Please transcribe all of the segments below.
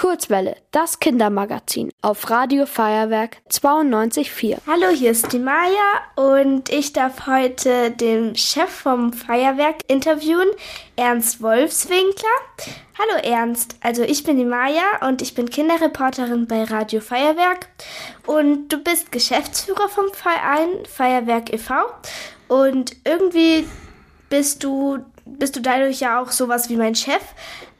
Kurzwelle, das Kindermagazin auf Radio Feuerwerk 92.4. Hallo, hier ist die Maja und ich darf heute den Chef vom Feuerwerk interviewen, Ernst Wolfswinkler. Hallo Ernst, also ich bin die Maja und ich bin Kinderreporterin bei Radio Feuerwerk und du bist Geschäftsführer vom Verein Feuerwerk e.V. und irgendwie bist du bist du dadurch ja auch sowas wie mein Chef.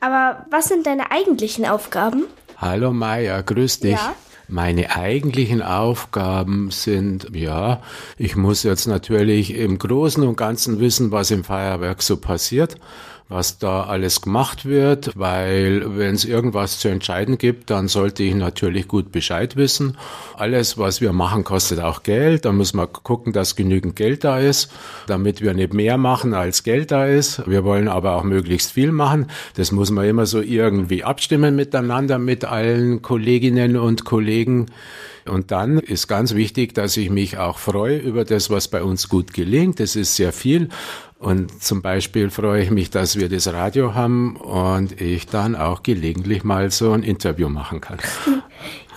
Aber was sind deine eigentlichen Aufgaben? Hallo Maya, grüß dich. Ja. Meine eigentlichen Aufgaben sind, ja, ich muss jetzt natürlich im Großen und Ganzen wissen, was im Feuerwerk so passiert was da alles gemacht wird, weil wenn es irgendwas zu entscheiden gibt, dann sollte ich natürlich gut Bescheid wissen. Alles, was wir machen, kostet auch Geld. Da muss man gucken, dass genügend Geld da ist, damit wir nicht mehr machen, als Geld da ist. Wir wollen aber auch möglichst viel machen. Das muss man immer so irgendwie abstimmen miteinander, mit allen Kolleginnen und Kollegen. Und dann ist ganz wichtig, dass ich mich auch freue über das, was bei uns gut gelingt. Das ist sehr viel. Und zum Beispiel freue ich mich, dass wir das Radio haben und ich dann auch gelegentlich mal so ein Interview machen kann.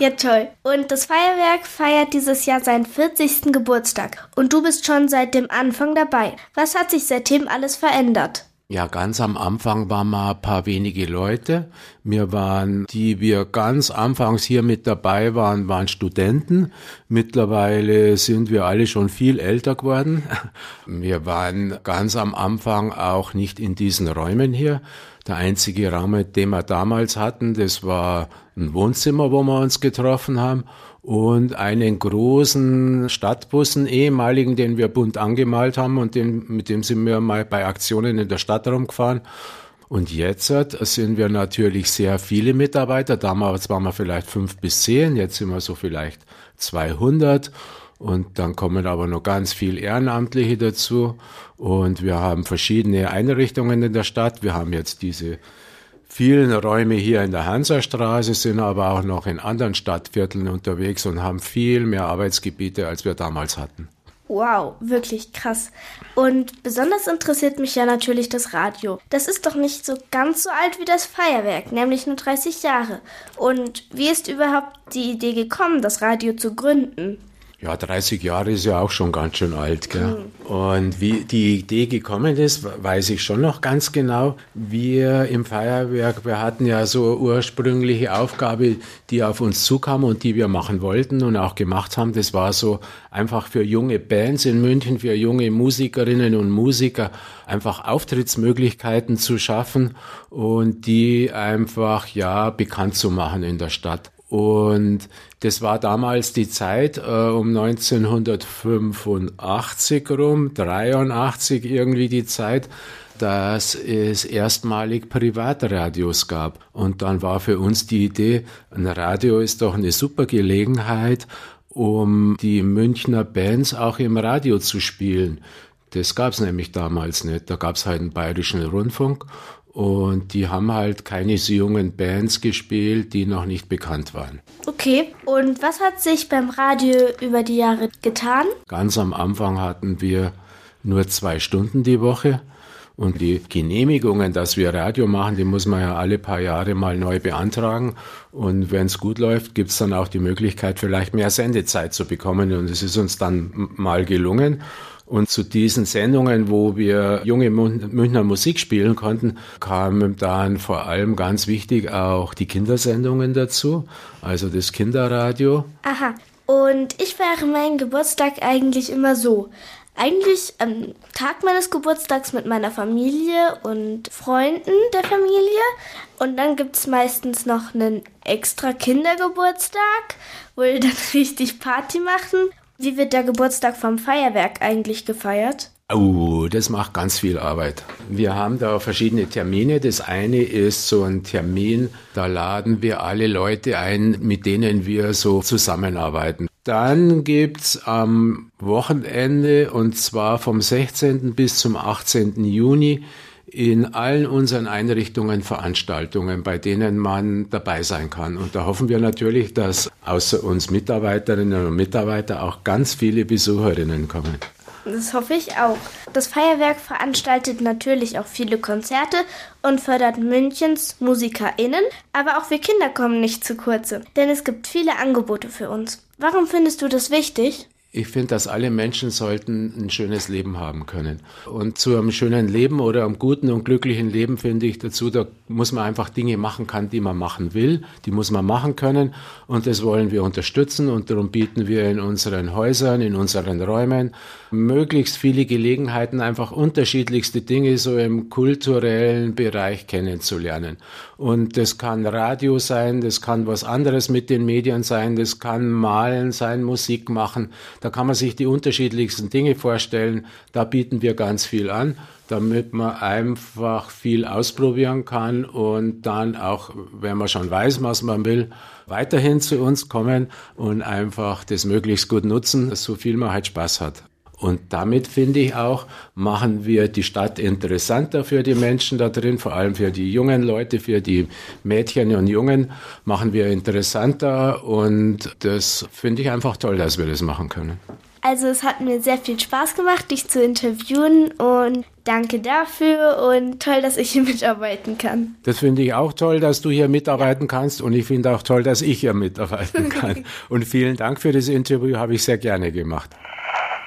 Ja, toll. Und das Feuerwerk feiert dieses Jahr seinen 40. Geburtstag. Und du bist schon seit dem Anfang dabei. Was hat sich seitdem alles verändert? Ja, ganz am Anfang waren wir ein paar wenige Leute. Wir waren, die wir ganz anfangs hier mit dabei waren, waren Studenten. Mittlerweile sind wir alle schon viel älter geworden. Wir waren ganz am Anfang auch nicht in diesen Räumen hier. Der einzige Raum, den wir damals hatten, das war ein Wohnzimmer, wo wir uns getroffen haben und einen großen Stadtbussen, ehemaligen, den wir bunt angemalt haben und den, mit dem sind wir mal bei Aktionen in der Stadt rumgefahren. Und jetzt sind wir natürlich sehr viele Mitarbeiter. Damals waren wir vielleicht fünf bis zehn, jetzt sind wir so vielleicht 200. Und dann kommen aber noch ganz viel Ehrenamtliche dazu. Und wir haben verschiedene Einrichtungen in der Stadt. Wir haben jetzt diese vielen Räume hier in der Hansastraße, sind aber auch noch in anderen Stadtvierteln unterwegs und haben viel mehr Arbeitsgebiete, als wir damals hatten. Wow, wirklich krass. Und besonders interessiert mich ja natürlich das Radio. Das ist doch nicht so ganz so alt wie das Feuerwerk, nämlich nur 30 Jahre. Und wie ist überhaupt die Idee gekommen, das Radio zu gründen? Ja, 30 Jahre ist ja auch schon ganz schön alt. Gell? Mhm. Und wie die Idee gekommen ist, weiß ich schon noch ganz genau. Wir im Feuerwerk, wir hatten ja so ursprüngliche Aufgabe, die auf uns zukam und die wir machen wollten und auch gemacht haben. Das war so einfach für junge Bands in München, für junge Musikerinnen und Musiker einfach Auftrittsmöglichkeiten zu schaffen und die einfach ja bekannt zu machen in der Stadt. Und das war damals die Zeit äh, um 1985 rum, 83 irgendwie die Zeit, dass es erstmalig Privatradios gab. Und dann war für uns die Idee, ein Radio ist doch eine super Gelegenheit, um die Münchner Bands auch im Radio zu spielen. Das gab es nämlich damals nicht. Da gab es halt einen bayerischen Rundfunk und die haben halt keine so jungen Bands gespielt, die noch nicht bekannt waren. Okay, und was hat sich beim Radio über die Jahre getan? Ganz am Anfang hatten wir nur zwei Stunden die Woche. Und die Genehmigungen, dass wir Radio machen, die muss man ja alle paar Jahre mal neu beantragen. Und wenn es gut läuft, gibt es dann auch die Möglichkeit, vielleicht mehr Sendezeit zu bekommen. Und es ist uns dann mal gelungen. Und zu diesen Sendungen, wo wir junge Münchner Musik spielen konnten, kamen dann vor allem ganz wichtig auch die Kindersendungen dazu, also das Kinderradio. Aha. Und ich feiere meinen Geburtstag eigentlich immer so. Eigentlich am Tag meines Geburtstags mit meiner Familie und Freunden der Familie. Und dann gibt es meistens noch einen extra Kindergeburtstag, wo wir dann richtig Party machen. Wie wird der Geburtstag vom Feuerwerk eigentlich gefeiert? Oh, das macht ganz viel Arbeit. Wir haben da verschiedene Termine. Das eine ist so ein Termin, da laden wir alle Leute ein, mit denen wir so zusammenarbeiten. Dann gibt's am Wochenende und zwar vom 16. bis zum 18. Juni in allen unseren Einrichtungen Veranstaltungen, bei denen man dabei sein kann. Und da hoffen wir natürlich, dass außer uns Mitarbeiterinnen und Mitarbeiter auch ganz viele Besucherinnen kommen. Das hoffe ich auch. Das Feuerwerk veranstaltet natürlich auch viele Konzerte und fördert Münchens MusikerInnen, aber auch wir Kinder kommen nicht zu kurze, denn es gibt viele Angebote für uns. Warum findest du das wichtig? Ich finde, dass alle Menschen sollten ein schönes Leben haben können. Und zu einem schönen Leben oder einem guten und glücklichen Leben finde ich dazu, da muss man einfach Dinge machen kann, die man machen will. Die muss man machen können. Und das wollen wir unterstützen. Und darum bieten wir in unseren Häusern, in unseren Räumen möglichst viele Gelegenheiten, einfach unterschiedlichste Dinge so im kulturellen Bereich kennenzulernen. Und das kann Radio sein, das kann was anderes mit den Medien sein, das kann Malen sein, Musik machen. Da kann man sich die unterschiedlichsten Dinge vorstellen. Da bieten wir ganz viel an, damit man einfach viel ausprobieren kann und dann auch, wenn man schon weiß, was man will, weiterhin zu uns kommen und einfach das möglichst gut nutzen, so viel man halt Spaß hat. Und damit finde ich auch, machen wir die Stadt interessanter für die Menschen da drin, vor allem für die jungen Leute, für die Mädchen und Jungen, machen wir interessanter und das finde ich einfach toll, dass wir das machen können. Also es hat mir sehr viel Spaß gemacht, dich zu interviewen und danke dafür und toll, dass ich hier mitarbeiten kann. Das finde ich auch toll, dass du hier mitarbeiten kannst und ich finde auch toll, dass ich hier mitarbeiten kann. und vielen Dank für das Interview, habe ich sehr gerne gemacht.